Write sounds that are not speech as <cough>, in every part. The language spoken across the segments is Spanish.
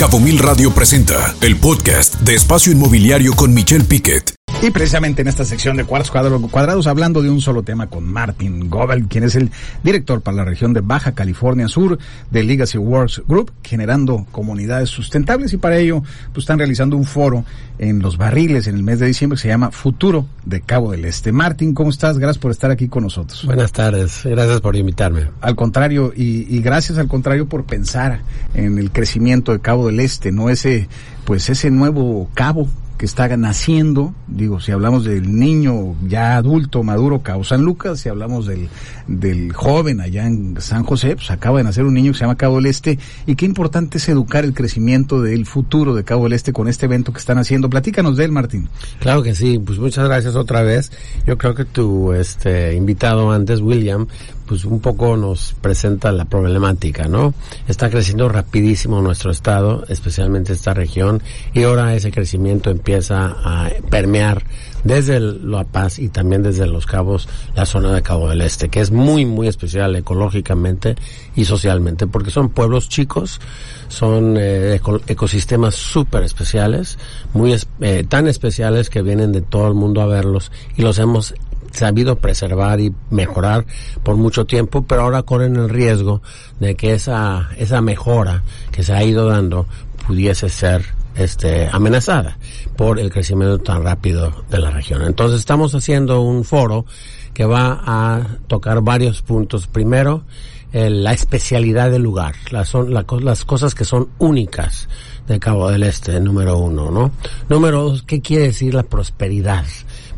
Cabo Mil Radio presenta el podcast de Espacio Inmobiliario con Michelle Piquet. Y precisamente en esta sección de Cuartos Cuadrados, hablando de un solo tema con Martin Gobel, quien es el director para la región de Baja California Sur de Legacy Works Group, generando comunidades sustentables y para ello pues, están realizando un foro en Los Barriles en el mes de diciembre que se llama Futuro de Cabo del Este. Martin, ¿cómo estás? Gracias por estar aquí con nosotros. Buenas tardes, gracias por invitarme. Al contrario, y, y gracias al contrario por pensar en el crecimiento de Cabo del Este, no ese, pues ese nuevo cabo que está naciendo, digo, si hablamos del niño ya adulto, maduro, Cabo San Lucas, si hablamos del, del joven allá en San José, pues acaba de nacer un niño que se llama Cabo del Este, y qué importante es educar el crecimiento del futuro de Cabo del Este con este evento que están haciendo. Platícanos de él, Martín. Claro que sí, pues muchas gracias otra vez. Yo creo que tu este invitado antes, William, pues un poco nos presenta la problemática, ¿no? Está creciendo rapidísimo nuestro estado, especialmente esta región, y ahora ese crecimiento empieza a permear desde La Paz y también desde Los Cabos, la zona de Cabo del Este, que es muy, muy especial ecológicamente y socialmente, porque son pueblos chicos, son eh, ecosistemas súper especiales, muy eh, tan especiales que vienen de todo el mundo a verlos y los hemos sabido preservar y mejorar por mucho tiempo, pero ahora corren el riesgo de que esa, esa mejora que se ha ido dando pudiese ser este, amenazada por el crecimiento tan rápido de la región. Entonces estamos haciendo un foro que va a tocar varios puntos. Primero, la especialidad del lugar, las, son, las cosas que son únicas de Cabo del Este, número uno, ¿no? Número dos, ¿qué quiere decir la prosperidad?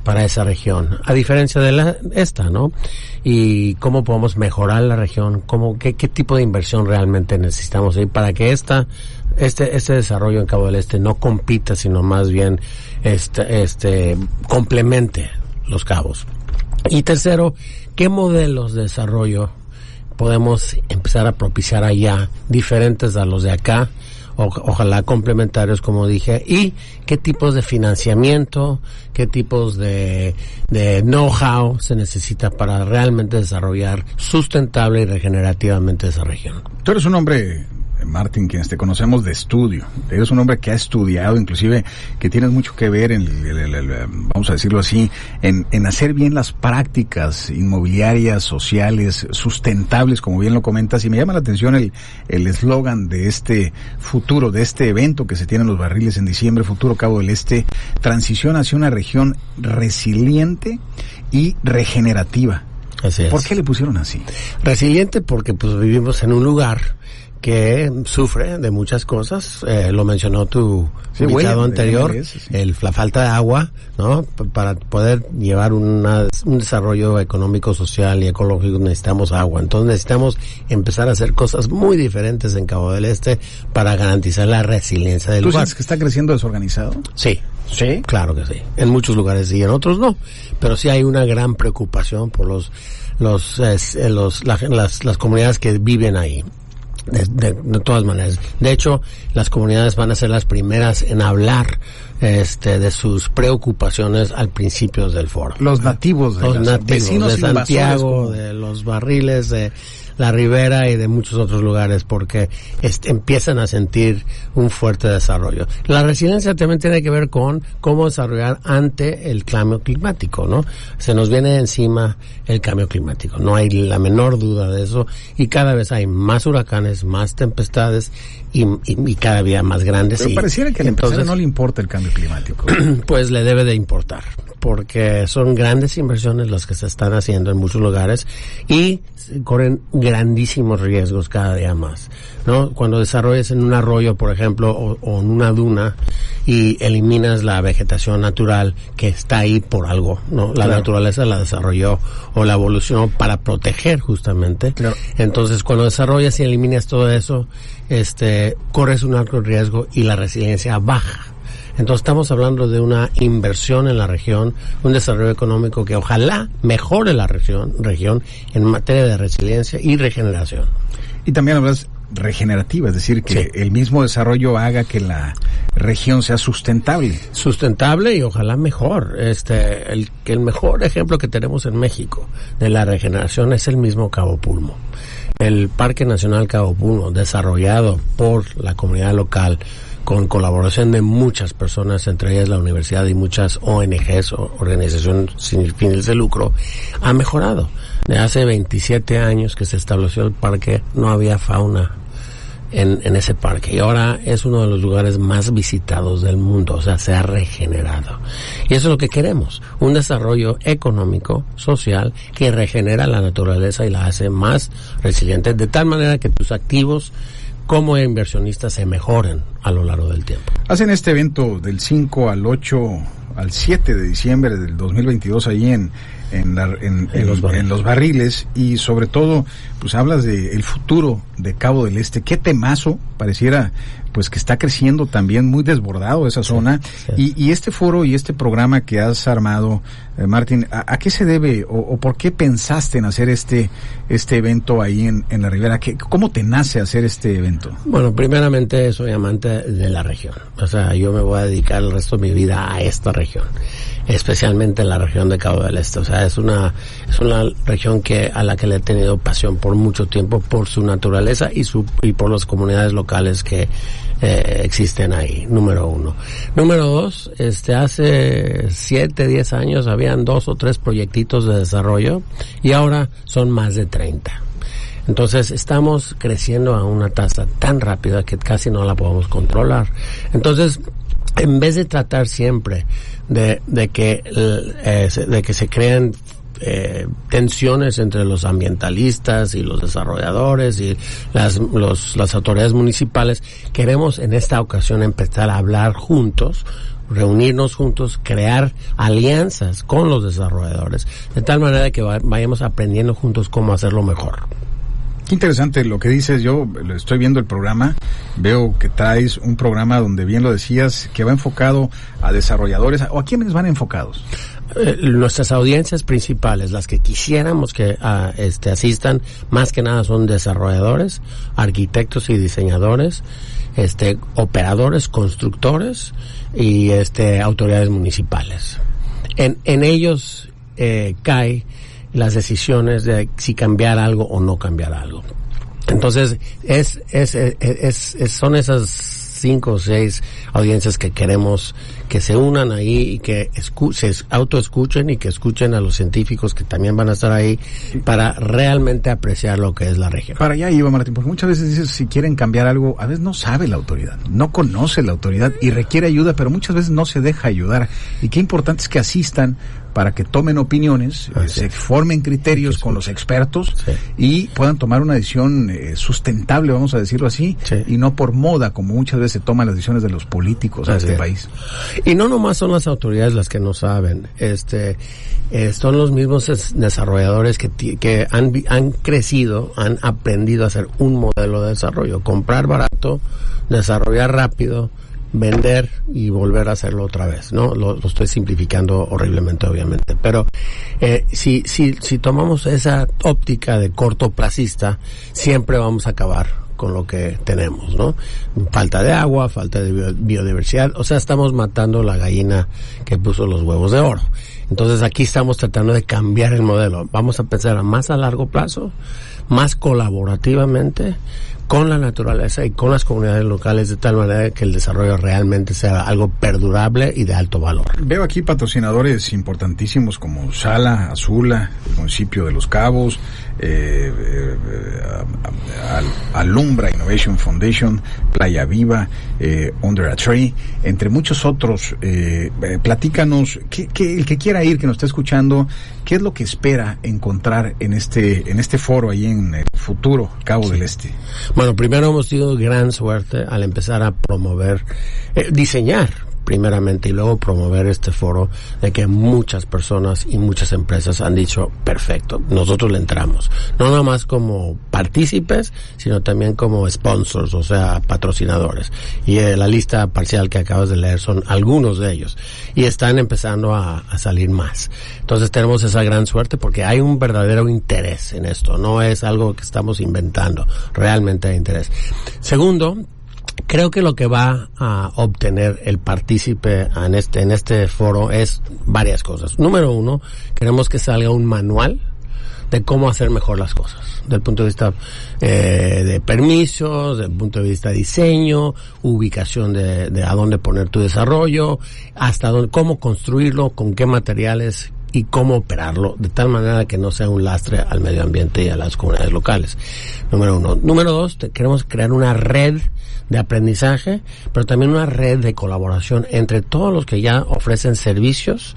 para esa región, a diferencia de la, esta, ¿no? Y cómo podemos mejorar la región, cómo, qué, qué tipo de inversión realmente necesitamos ahí para que esta, este, este desarrollo en Cabo del Este no compita, sino más bien este, este, complemente los cabos. Y tercero, ¿qué modelos de desarrollo podemos empezar a propiciar allá, diferentes a los de acá? ojalá complementarios, como dije, y qué tipos de financiamiento, qué tipos de, de know-how se necesita para realmente desarrollar sustentable y regenerativamente esa región. Tú eres un hombre Martín, quienes te conocemos de estudio. Eres un hombre que ha estudiado, inclusive que tienes mucho que ver en, vamos a decirlo así, en, en hacer bien las prácticas inmobiliarias, sociales, sustentables, como bien lo comentas. Y me llama la atención el eslogan de este futuro, de este evento que se tiene en los barriles en diciembre, Futuro Cabo del Este, transición hacia una región resiliente y regenerativa. Así ¿Por qué le pusieron así? Resiliente porque pues vivimos en un lugar que sufre de muchas cosas. Eh, lo mencionó tu sí, invitado anterior, el, la falta de agua, ¿no? para poder llevar una, un desarrollo económico, social y ecológico necesitamos agua. Entonces necesitamos empezar a hacer cosas muy diferentes en Cabo del Este para garantizar la resiliencia del ¿Tú lugar. que está creciendo desorganizado? Sí. Sí. Claro que sí. En muchos lugares sí, en otros no. Pero sí hay una gran preocupación por los los, eh, los las, las comunidades que viven ahí. De, de, todas maneras. De hecho, las comunidades van a ser las primeras en hablar este, de sus preocupaciones al principio del foro. Los nativos de, los nativos, de Santiago, de los barriles, de la Ribera y de muchos otros lugares porque este, empiezan a sentir un fuerte desarrollo. La resiliencia también tiene que ver con cómo desarrollar ante el cambio climático, ¿no? Se nos viene encima el cambio climático, no hay la menor duda de eso y cada vez hay más huracanes, más tempestades y, y, cada día más grandes. Pero pareciera que al empresario no le importa el cambio climático. <clears throat> pues le debe de importar porque son grandes inversiones las que se están haciendo en muchos lugares y corren grandísimos riesgos cada día más, ¿no? Cuando desarrollas en un arroyo, por ejemplo, o, en una duna y eliminas la vegetación natural que está ahí por algo, ¿no? La naturaleza la desarrolló o la evolucionó para proteger justamente. Entonces, cuando desarrollas y eliminas todo eso, este, corres un alto riesgo y la resiliencia baja. Entonces estamos hablando de una inversión en la región, un desarrollo económico que ojalá mejore la región, región en materia de resiliencia y regeneración. Y también hablas regenerativa, es decir, que el mismo desarrollo haga que la región sea sustentable. Sustentable y ojalá mejor. Este, el, el mejor ejemplo que tenemos en México de la regeneración es el mismo Cabo Pulmo. El Parque Nacional Cabo Puno, desarrollado por la comunidad local, con colaboración de muchas personas, entre ellas la universidad y muchas ONGs, organizaciones sin fines de lucro, ha mejorado. De hace 27 años que se estableció el parque, no había fauna en, en, ese parque y ahora es uno de los lugares más visitados del mundo, o sea, se ha regenerado. Y eso es lo que queremos, un desarrollo económico, social, que regenera la naturaleza y la hace más resiliente, de tal manera que tus activos como inversionistas se mejoren a lo largo del tiempo. Hacen este evento del 5 al 8 al 7 de diciembre del 2022 ahí en en, en, los en, los barriles y sobre todo pues hablas de el futuro de Cabo del Este. Qué temazo pareciera pues que está creciendo también muy desbordado esa zona. Y, y, este foro y este programa que has armado eh, Martín ¿a, qué se debe o, o, por qué pensaste en hacer este este evento ahí en, en la Ribera ¿Qué, cómo te nace hacer este evento bueno primeramente soy amante de la región. O sea yo me voy a dedicar el resto de mi vida a esta región especialmente en la región de Cabo del Este. O sea, es una, una región que, a la que le he tenido pasión por mucho tiempo por su naturaleza y su, y por las comunidades locales que eh, existen ahí, número uno. Número dos, este, hace siete, diez años habían dos o tres proyectitos de desarrollo y ahora son más de treinta. Entonces estamos creciendo a una tasa tan rápida que casi no la podemos controlar. Entonces, en vez de tratar siempre de, que, eh, de que se creen eh, tensiones entre los ambientalistas y los desarrolladores y las, los, las autoridades municipales, queremos en esta ocasión empezar a hablar juntos reunirnos juntos, crear alianzas con los desarrolladores, de tal manera que vayamos aprendiendo juntos cómo hacerlo mejor. Interesante lo que dices. Yo estoy viendo el programa, veo que traes un programa donde bien lo decías, que va enfocado a desarrolladores. ¿O a quiénes van enfocados? Eh, nuestras audiencias principales, las que quisiéramos que ah, este, asistan, más que nada son desarrolladores, arquitectos y diseñadores, este, operadores, constructores y este, autoridades municipales. En, en ellos eh, cae las decisiones de si cambiar algo o no cambiar algo. Entonces, es, es, es, es son esas cinco o seis audiencias que queremos que se unan ahí y que se autoescuchen y que escuchen a los científicos que también van a estar ahí para realmente apreciar lo que es la región. Para allá iba Martín, porque muchas veces dices si quieren cambiar algo, a veces no sabe la autoridad, no conoce la autoridad y requiere ayuda, pero muchas veces no se deja ayudar. Y qué importante es que asistan para que tomen opiniones, eh, se formen criterios con los expertos y puedan tomar una decisión eh, sustentable, vamos a decirlo así, y no por moda, como muchas veces se toman las decisiones de los políticos en este país. Y no nomás son las autoridades las que no saben, este, eh, son los mismos desarrolladores que, que han, han crecido, han aprendido a hacer un modelo de desarrollo, comprar barato, desarrollar rápido, vender y volver a hacerlo otra vez, ¿no? Lo, estoy simplificando horriblemente, obviamente. Pero eh, si, si, si tomamos esa óptica de cortoplacista, siempre vamos a acabar con lo que tenemos, ¿no? Falta de agua, falta de biodiversidad, o sea, estamos matando la gallina que puso los huevos de oro. Entonces aquí estamos tratando de cambiar el modelo. Vamos a pensar a más a largo plazo, más colaborativamente, con la naturaleza y con las comunidades locales de tal manera que el desarrollo realmente sea algo perdurable y de alto valor. Veo aquí patrocinadores importantísimos como Sala, Azula, el municipio de Los Cabos, eh, eh, Alumbra Innovation Foundation, Playa Viva, eh, Under a Tree, entre muchos otros. Eh, eh, platícanos, ¿qué, qué, el que quiera ir, que nos está escuchando, ¿qué es lo que espera encontrar en este, en este foro ahí en el futuro Cabo del Este? Bueno, primero hemos tenido gran suerte al empezar a promover, eh, diseñar primeramente y luego promover este foro de que muchas personas y muchas empresas han dicho perfecto, nosotros le entramos, no nada más como partícipes, sino también como sponsors, o sea, patrocinadores. Y eh, la lista parcial que acabas de leer son algunos de ellos y están empezando a, a salir más. Entonces tenemos esa gran suerte porque hay un verdadero interés en esto, no es algo que estamos inventando, realmente hay interés. Segundo, creo que lo que va a obtener el partícipe en este, en este foro es varias cosas. Número uno, queremos que salga un manual de cómo hacer mejor las cosas, del punto de vista eh, de permisos, del punto de vista de diseño, ubicación de, de a dónde poner tu desarrollo, hasta dónde, cómo construirlo, con qué materiales y cómo operarlo de tal manera que no sea un lastre al medio ambiente y a las comunidades locales. Número uno. Número dos, queremos crear una red de aprendizaje, pero también una red de colaboración entre todos los que ya ofrecen servicios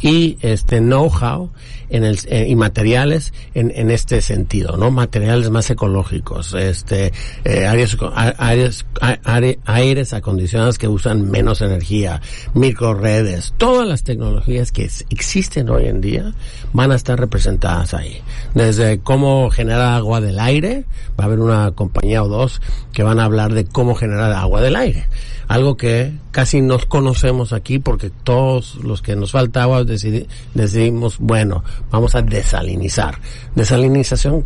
y este know-how en el, eh, y materiales en, en este sentido, ¿no? Materiales más ecológicos, este, eh, áreas, áreas, aire, aires acondicionados que usan menos energía, microredes, todas las tecnologías que existen hoy en día van a estar representadas ahí. Desde cómo generar agua del aire, va a haber una compañía o dos que van a hablar de cómo generar agua del aire algo que casi nos conocemos aquí porque todos los que nos falta agua decidimos, bueno, vamos a desalinizar. Desalinización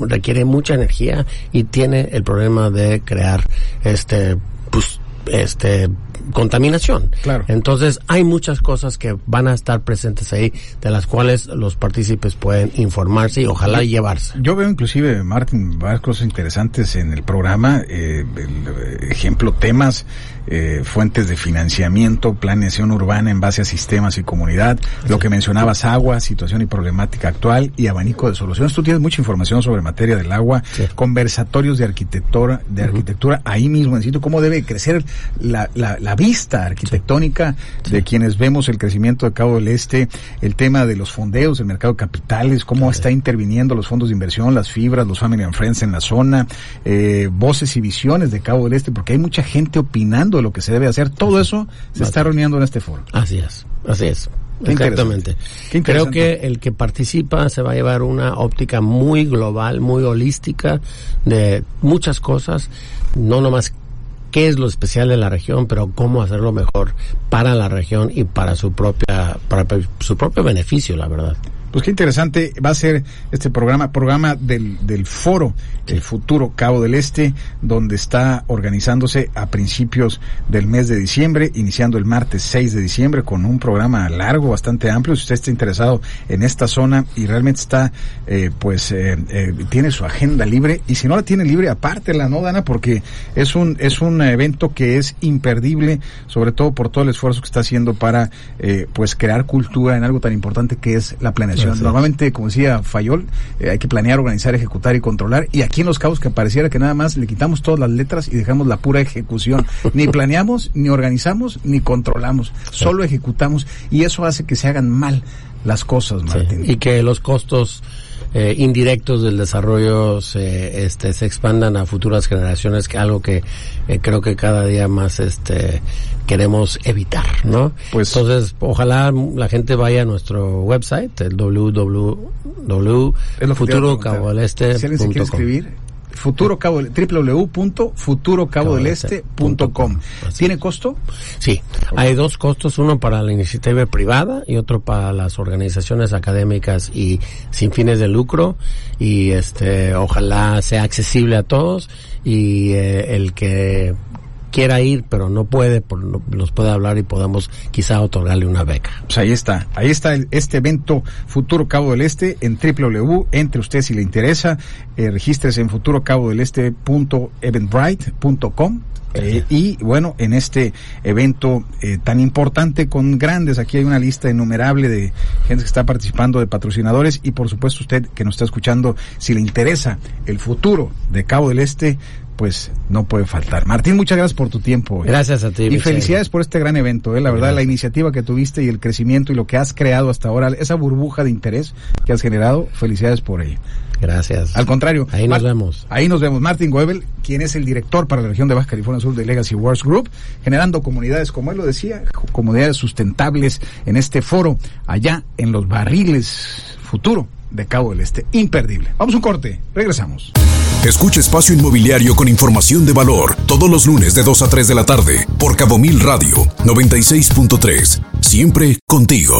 requiere mucha energía y tiene el problema de crear este, pues, este, contaminación. Claro. Entonces, hay muchas cosas que van a estar presentes ahí, de las cuales los partícipes pueden informarse y ojalá llevarse. Yo veo inclusive, Martín, varias cosas interesantes en el programa, eh, el, ejemplo, temas eh, fuentes de financiamiento, planeación urbana en base a sistemas y comunidad, lo que mencionabas, agua, situación y problemática actual y abanico de soluciones. Tú tienes mucha información sobre materia del agua, conversatorios de arquitectura, de arquitectura ahí mismo en sitio, cómo debe crecer la, la, la vista arquitectónica de quienes vemos el crecimiento de Cabo del Este, el tema de los fondeos, el mercado de capitales, cómo está interviniendo los fondos de inversión, las fibras, los family and friends en la zona, eh, voces y visiones de Cabo del Este, porque hay mucha gente opinando de lo que se debe hacer. Todo eso se está reuniendo en este foro. Así es, así es. Exactamente. Creo que el que participa se va a llevar una óptica muy global, muy holística de muchas cosas, no nomás qué es lo especial de la región, pero cómo hacerlo mejor para la región y para su propia para su propio beneficio, la verdad. Pues qué interesante va a ser este programa, programa del, del foro, el futuro Cabo del Este, donde está organizándose a principios del mes de diciembre, iniciando el martes 6 de diciembre con un programa largo, bastante amplio. Si usted está interesado en esta zona y realmente está, eh, pues, eh, eh, tiene su agenda libre, y si no la tiene libre, aparte la no, Dana, porque es un, es un evento que es imperdible, sobre todo por todo el esfuerzo que está haciendo para, eh, pues, crear cultura en algo tan importante que es la planeación Normalmente, como decía Fayol, eh, hay que planear, organizar, ejecutar y controlar. Y aquí en Los Cabos que pareciera que nada más le quitamos todas las letras y dejamos la pura ejecución. <laughs> Ni planeamos, ni organizamos, ni controlamos. Solo ejecutamos. Y eso hace que se hagan mal las cosas, Martín. Y que los costos eh, indirectos del desarrollo se, este, se expandan a futuras generaciones, que algo que eh, creo que cada día más este, queremos evitar, ¿no? Pues, Entonces, ojalá la gente vaya a nuestro website, el www.futurocabodeleste.com. Si alguien se quiere escribir, futuro cabo www.futurocabodeleste.com. ¿Tiene costo? Sí, hay dos costos, uno para la iniciativa privada y otro para las organizaciones académicas y sin fines de lucro y este ojalá sea accesible a todos y eh, el que quiera ir pero no puede, por, nos puede hablar y podamos quizá otorgarle una beca. Pues ahí está, ahí está el, este evento Futuro Cabo del Este en www, entre usted si le interesa, eh, regístrese en futurocabodeleste.eventbrite.com eh, y bueno, en este evento eh, tan importante con grandes, aquí hay una lista innumerable de gente que está participando, de patrocinadores y por supuesto usted que nos está escuchando, si le interesa el futuro de Cabo del Este, pues no puede faltar. Martín, muchas gracias por tu tiempo. ¿eh? Gracias a ti. Y felicidades por este gran evento, ¿eh? la verdad, la iniciativa que tuviste y el crecimiento y lo que has creado hasta ahora, esa burbuja de interés que has generado, felicidades por ello. Gracias. Al contrario. Ahí nos vemos. Ahí nos vemos. Martin Goebel, quien es el director para la región de Baja California Sur de Legacy Wars Group, generando comunidades, como él lo decía, comunidades sustentables en este foro, allá en los barriles futuro de Cabo del Este. Imperdible. Vamos a un corte. Regresamos. Escucha Espacio Inmobiliario con información de valor todos los lunes de 2 a 3 de la tarde por Cabo Mil Radio 96.3. Siempre contigo.